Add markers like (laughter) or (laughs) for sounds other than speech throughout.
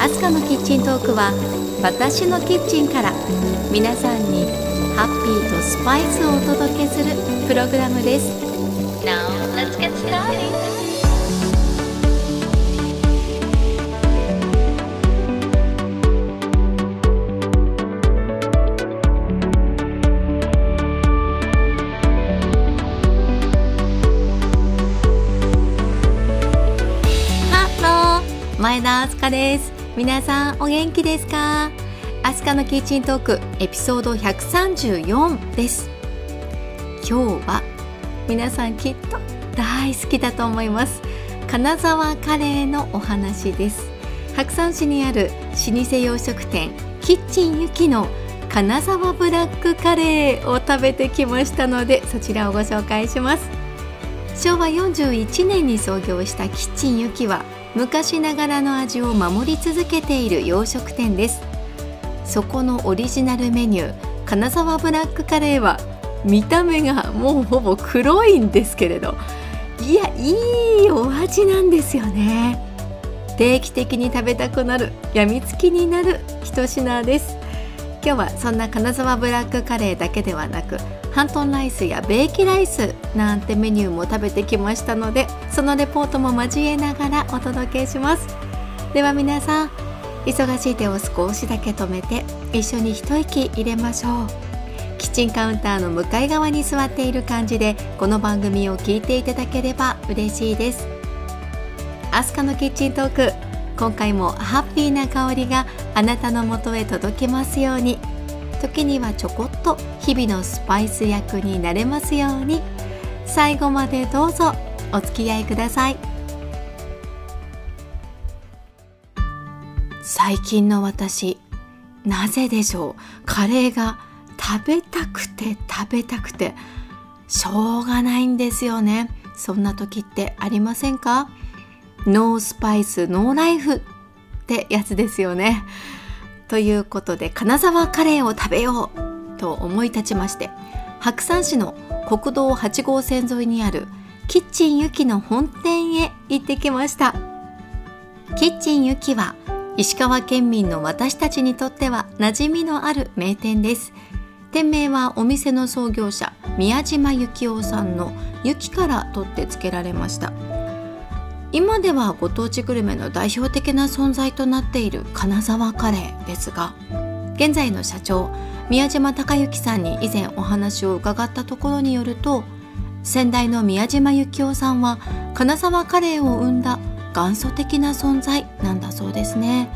アスカのキッチントークは私のキッチンから皆さんにハッピーとスパイスをお届けするプログラムです。Now 前田アスカです。皆さんお元気ですか？アスカのキッチントークエピソード134です。今日は皆さんきっと大好きだと思います。金沢カレーのお話です。白山市にある老舗洋食店キッチンゆきの金沢ブラックカレーを食べてきましたのでそちらをご紹介します。昭和41年に創業したキッチンゆきは昔ながらの味を守り続けている洋食店です。そこのオリジナルメニュー金沢ブラックカレーは見た目がもうほぼ黒いんですけれどいやいいお味なんですよね。定期的に食べたくなるやみつきになる一品です。今日はそんな金沢ブラックカレーだけではなくハントンライスやベーキライスなんてメニューも食べてきましたのでそのレポートも交えながらお届けします。では皆さん忙しい手を少しだけ止めて一緒に一息入れましょう。キッチンカウンターの向かい側に座っている感じでこの番組を聞いていただければ嬉しいです。アスカのキッチントーク今回もハッピーな香りがあなたのもとへ届きますように。時にはちょこっと日々のスパイス役になれますように。最後までどうぞお付き合いください。最近の私なぜでしょう？カレーが食べたくて食べたくてしょうがないんですよね。そんな時ってありませんか？ノースパイスノーライフってやつですよね。ということで金沢カレーを食べようと思い立ちまして白山市の国道8号線沿いにあるキッチンゆきの本店へ行ってきました。キッチンゆきは石川県民の私たちにとっては馴染みのある名店です。店名はお店の創業者宮島幸雄さんの「ゆき」から取って付けられました。今ではご当地グルメの代表的な存在となっている金沢カレーですが現在の社長宮島孝之さんに以前お話を伺ったところによると先代の宮島幸雄さんは金沢カレーを生んだ元祖的な存在なんだそうですね。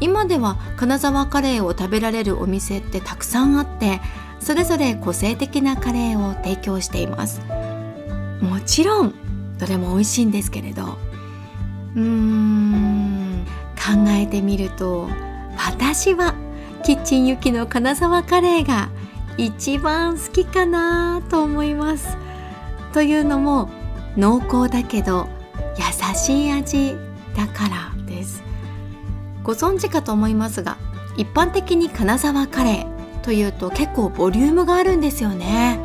今では金沢カレーを食べられるお店ってたくさんあってそれぞれ個性的なカレーを提供しています。もちろんどれも美味しいんですけれど。うーん。考えてみると私はキッチンゆきの金沢カレーが一番好きかなと思います。というのも濃厚だけど優しい味だからです。ご存知かと思いますが一般的に金沢カレーというと結構ボリュームがあるんですよね。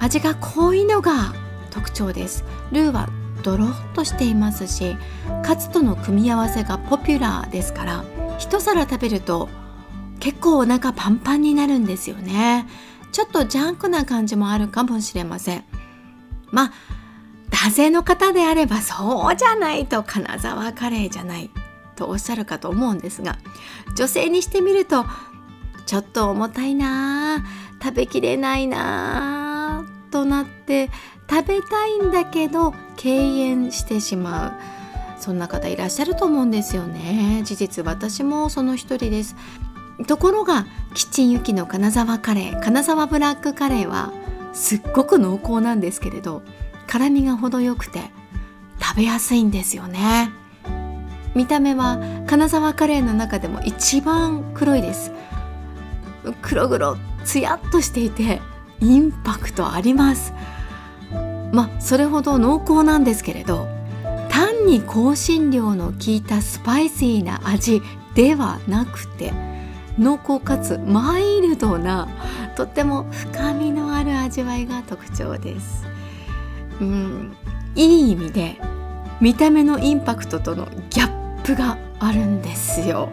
味が濃いのが特徴です。ルーはドロッとしていますしカツとの組み合わせがポピュラーですから一皿食べると結構お腹パンパンになるんですよね。ちょっとジャンクな感じもあるかもしれません。まあ男性の方であればそうじゃないと金沢カレーじゃないとおっしゃるかと思うんですが女性にしてみるとちょっと重たいな食べきれないなとなって食べたいんだけど敬遠してしまう。そんな方いらっしゃると思うんですよね。事実私もその一人です。ところがキッチンゆきの金沢カレー金沢ブラックカレーはすっごく濃厚なんですけれど辛みが程よくて食べやすいんですよね。見た目は金沢カレーの中でも一番黒いです。黒々つやっとしていてインパクトあります。まあそれほど濃厚なんですけれど単に香辛料の効いたスパイシーな味ではなくて濃厚かつマイルドなとっても深みのある味わいが特徴です。うんいい意味で見た目のインパクトとのギャップがあるんですよ。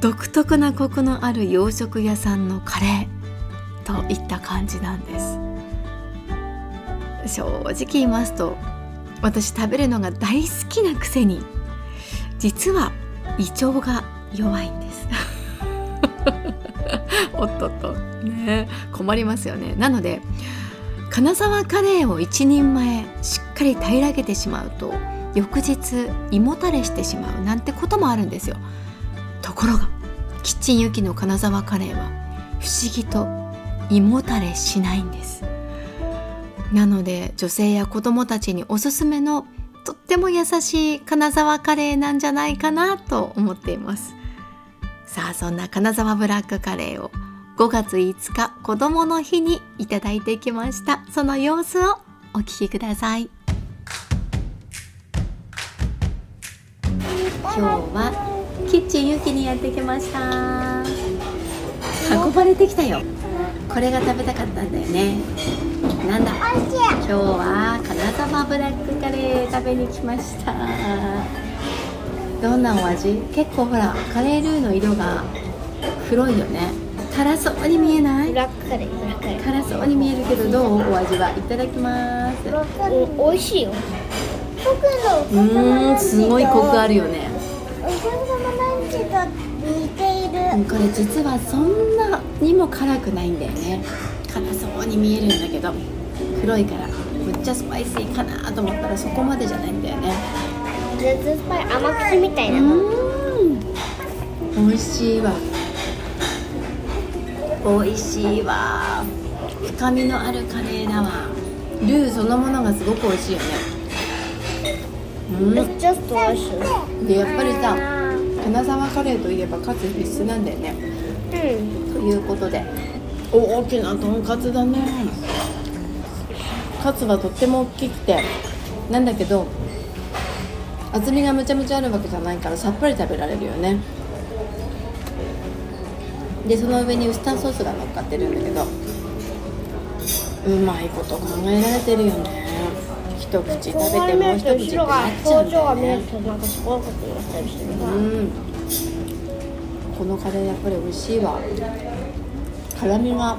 独特なコクのある洋食屋さんのカレー。といった感じなんです。正直言いますと私食べるのが大好きなくせに実は胃腸が弱いんです。(laughs) おっとっと。ね。困りますよね。なので金沢カレーを一人前しっかり平らげてしまうと翌日胃もたれしてしまうなんてこともあるんですよ。ところがキッチンユキの金沢カレーは不思議と胃もたれしないんです。なので女性や子供たちにおすすめのとっても優しい金沢カレーなんじゃないかなと思っています。さあそんな金沢ブラックカレーを5月5日子供の日にいただいてきました。その様子をお聞きください。今日はキッチンゆきにやってきました。運ばれてきたよ。これが食べたかったんだよね。なんだ？今日は金沢ブラックカレー食べに来ました。どんなお味？結構ほらカレールーの色が黒いよね。辛そうに見えない？ブラックカレーブラックカレー。辛そうに見えるけどどう？お味はいただきます。うん美味しいよ。うーんすごいコクあるよね。お客様ランチと似てんこれ実はそんなにも辛くないんだよね。辛そうに見えるんだけど黒いからむっちゃスパイシーかなと思ったらそこまでじゃないんだよね。ずっとスパイ甘口みたいなの。うん。美味しいわ。美味しいわ。深みのあるカレーだわ。ルーそのものがすごく美味しいよね。うん。でやっぱりさ金沢カレーといえばカツ必須なんだよね。うん。ということでお大きなとんかつだね。カツはとっても大きくてなんだけど厚みがむちゃむちゃあるわけじゃないからさっぱり食べられるよね。でその上にウスターソースが乗っかってるんだけどうまいこと考えられてるよね一口食べてもう一口。ってなっちゃうん。だよねうんこのカレーやっぱり美味しいわ。辛みが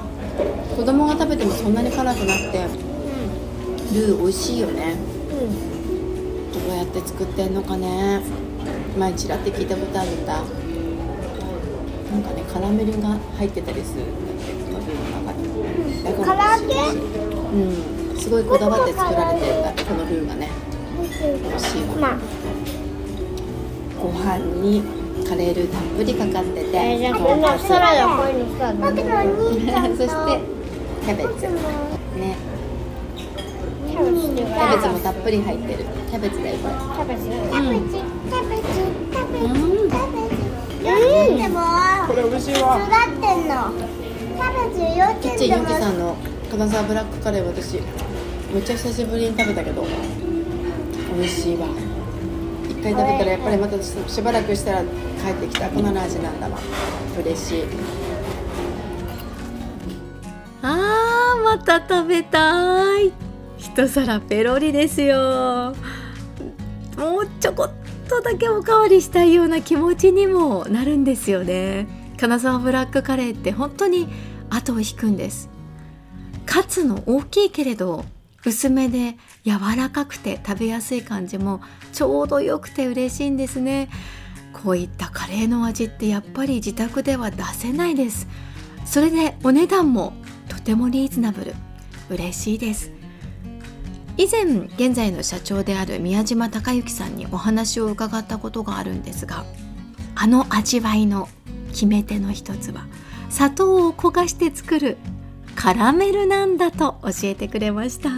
子供が食べてもそんなに辛くなくて。ルー美味しいよねどうやって作ってんのかね。前ちらって聞いたことあるんだなんかねカラメルが入ってたりするんだーの中にだから美味しいらしいうんすごいこだわって作られてるんだってこのルーがね。美味しいわまあご飯にカレールーたっぷりかかってて、えーじゃあこんなサラダこういうのさそしてキャベツ。ね。キャベツもたっぷり入ってる。キャベツだよこれ。キャベツ。うん。キャベツキャベツ。キャベツうん。キャベツ幼稚園でもこれ美味しいわ。育ってんの。キャベツ幼稚キッチンユ園でもキさんの金沢ブラックカレー私めっちゃ久しぶりに食べたけど美味しいわ。一回食べたらやっぱりまたししばらくしたら帰ってきた。この味なんだわ。嬉しい。あーまた食べたい。一皿ペロリですよ。もうちょこっとだけおかわりしたいような気持ちにもなるんですよね。金沢ブラックカレーって本当に後を引くんです。カツの大きいけれど薄めで柔らかくて食べやすい感じもちょうど良くて嬉しいんですね。こういったカレーの味ってやっぱり自宅では出せないです。それでお値段もとてもリーズナブル。嬉しいです。以前現在の社長である宮島孝之さんにお話を伺ったことがあるんですがあの味わいの決め手の一つは砂糖を焦がして作るカラメルなんだと教えてくれました。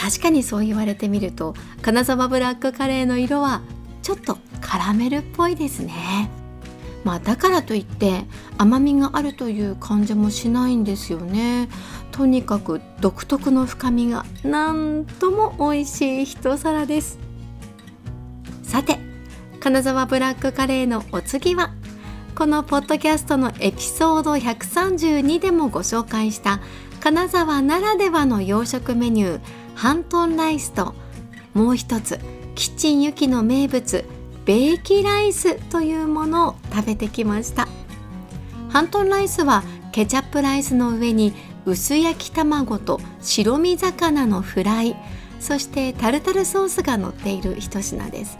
確かにそう言われてみると金沢ブラックカレーの色はちょっとカラメルっぽいですね。まあだからといって甘みがあるという感じもしないんですよね。とにかく独特の深みがなんとも美味しい一皿です。さて金沢ブラックカレーのお次はこのポッドキャストのエピソード132でもご紹介した金沢ならではの洋食メニューハントンライスともう一つキッチンユキの名物ベーキライスというものを食べてきました。ハントンライスはケチャップライスの上に薄焼き卵と白身魚のフライそしてタルタルソースが乗っている一品です。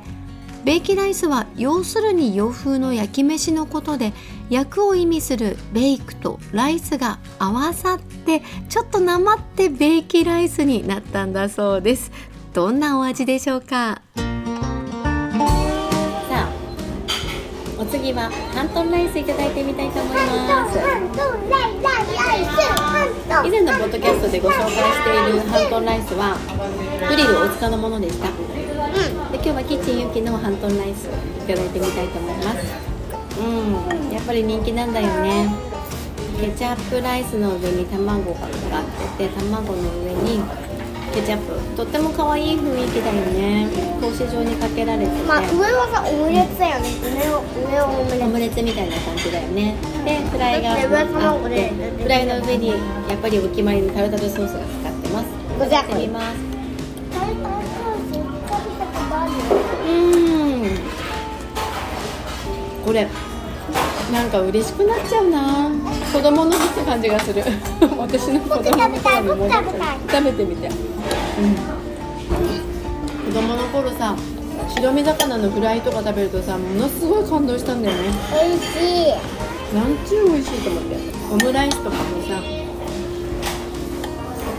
ベーキライスは要するに洋風の焼き飯のことで焼くを意味するベイクとライスが合わさってちょっとなまってベーキライスになったんだそうです。どんなお味でしょうか？さあお次はハントンライスいただいてみたいと思います。以前のポッドキャストでご紹介しているハントンライスはグリル大塚のものでした。で今日はキッチンユキのハントンライスいただいてみたいと思います。うん。やっぱり人気なんだよね。ケチャップライスの上に卵がかかってて卵の上にケチャップ。とっても可愛い雰囲気だよね。格子状にかけられてて、まあ上はさオムレツだよね。上を上をオムレツ。オムレツみたいな感じだよね。でフライがあだってフライの上にやっぱりお決まりのタルタルソースがかかってます。これやってみます。うん。これなんか嬉しくなっちゃうな。子供の日って感じがする。(laughs) 私の子供の頃に戻っちゃう。食べてみて、うん、子供の頃さ白身魚のフライとか食べるとさものすごい感動したんだよね。美味しい。なんちゅう美味しいと思って。オムライスとかもさ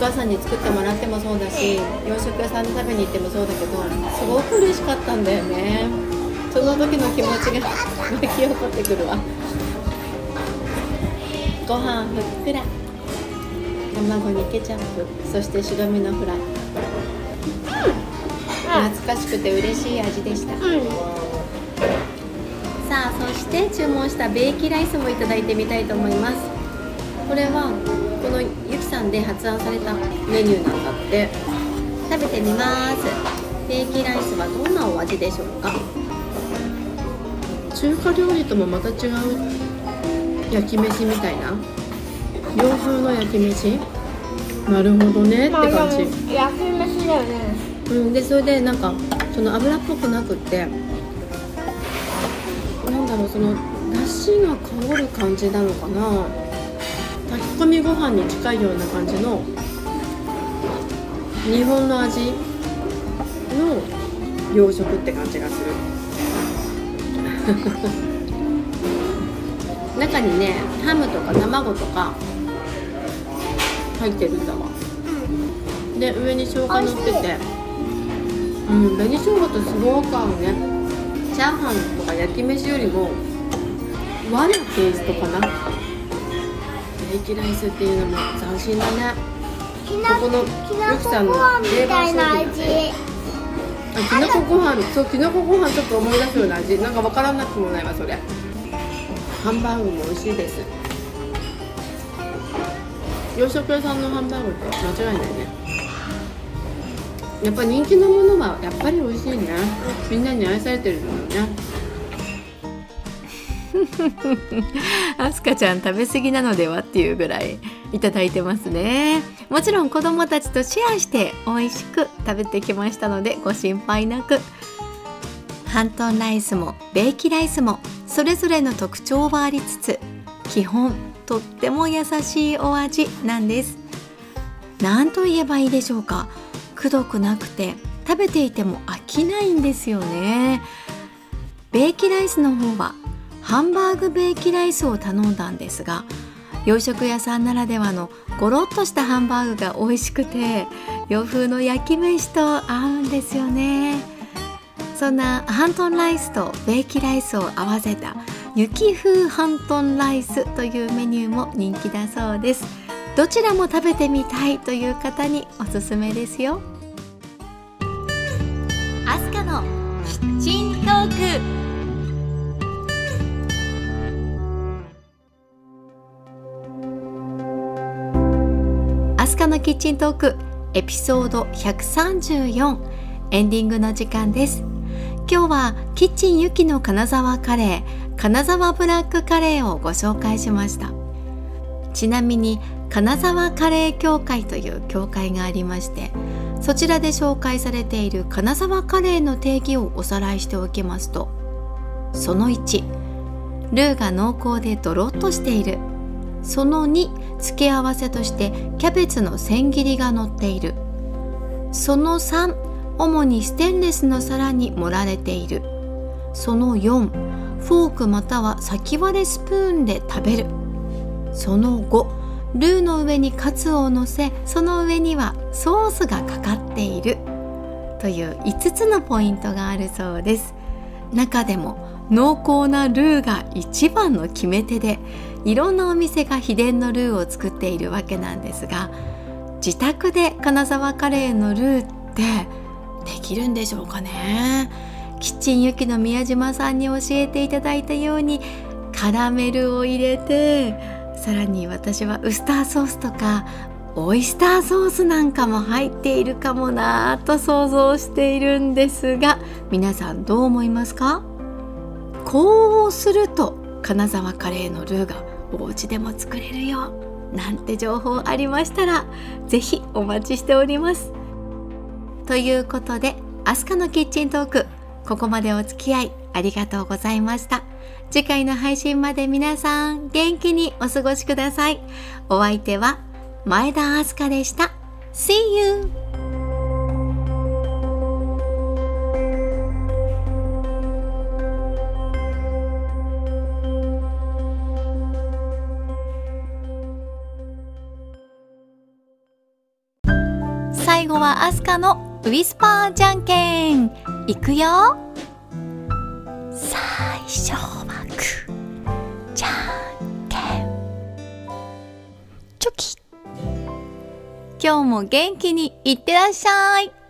お母さんに作ってもらってもそうだし洋食屋さんで食べに行ってもそうだけどすごく嬉しかったんだよねその時の気持ちが湧き起こってくるわ。ご飯ふっくら。卵にケチャップ。そして白身のフライ、懐かしくて嬉しい味でした。うんさあそして注文したベーキライスもいただいてみたいと思います。これはこのゆきさんで発案されたメニューなんだって。食べてみます。ベーキライスはどんなお味でしょうか？中華料理ともまた違う焼き飯みたいな？洋風の焼き飯？なるほどねってまあ感じ、焼き飯だよね。うん、でそれでなんかその油っぽくなくってなんだろうその出汁が香る感じなのかな？炊き込みご飯に近いような感じの日本の味の洋食って感じがする (laughs) 中にねハムとか卵とか入ってるんだわ。で上に生姜乗ってて。うん紅生姜とすごく合うね。チャーハンとか焼き飯よりも和のテイストかな。ベーキライスっていうのも斬新だね。ここのゆきさんの定番商品味。あきなこご飯そうきなこご飯ちょっと思い出すような味。なんかわからなくもないわそれハンバーグも美味しいです。洋食屋さんのハンバーグって間違いないね。やっぱ人気のものはやっぱり美味しいねみんなに愛されてるのよね (laughs) アスカちゃん食べ過ぎなのではっていうぐらいいただいてますね。もちろん子供たちとシェアして美味しく食べてきましたのでご心配なく。ハントンライスもベーキライスもそれぞれの特徴はありつつ基本とっても優しいお味なんです。何と言えばいいでしょうか。くどくなくて食べていても飽きないんですよね。ベーキライスの方はハンバーグベーキライスを頼んだんですが洋食屋さんならではのゴロッとしたハンバーグが美味しくて洋風の焼き飯と合うんですよね。そんなハントンライスとベーキライスを合わせた雪風ハントンライスというメニューも人気だそうです。どちらも食べてみたいという方におすすめですよ。アスカのキッチントーク。アスカのキッチントークエピソード134エンディングの時間です。今日はキッチンユキの金沢カレー金沢ブラックカレーをご紹介しました。ちなみに金沢カレー協会という協会がありましてそちらで紹介されている金沢カレーの定義をおさらいしておきますとその1ルーが濃厚でドロッとしている。その2付け合わせとしてキャベツの千切りが乗っている。その3主にステンレスの皿に盛られている。その4フォークまたは先割れスプーンで食べる。その5ルーの上にカツをのせその上にはソースがかかっている。という5つのポイントがあるそうです。中でも濃厚なルーが一番の決め手でいろんなお店が秘伝のルーを作っているわけなんですが自宅で金沢カレーのルーってできるんでしょうかね？キッチンユキの宮島さんに教えていただいたようにカラメルを入れてさらに私はウスターソースとかオイスターソースなんかも入っているかもなぁと想像しているんですが皆さんどう思いますか？こうすると金沢カレーのルーがお家でも作れるよなんて情報ありましたらぜひお待ちしております。ということでアスカのキッチントークここまでお付き合いありがとうございました。次回の配信まで皆さん元気にお過ごしください。お相手は前田明日香でした。See you! はアスカのウィスパーじゃんけん。いくよ。最初はグーじゃんけん。チョキ。今日も元気にいってらっしゃい。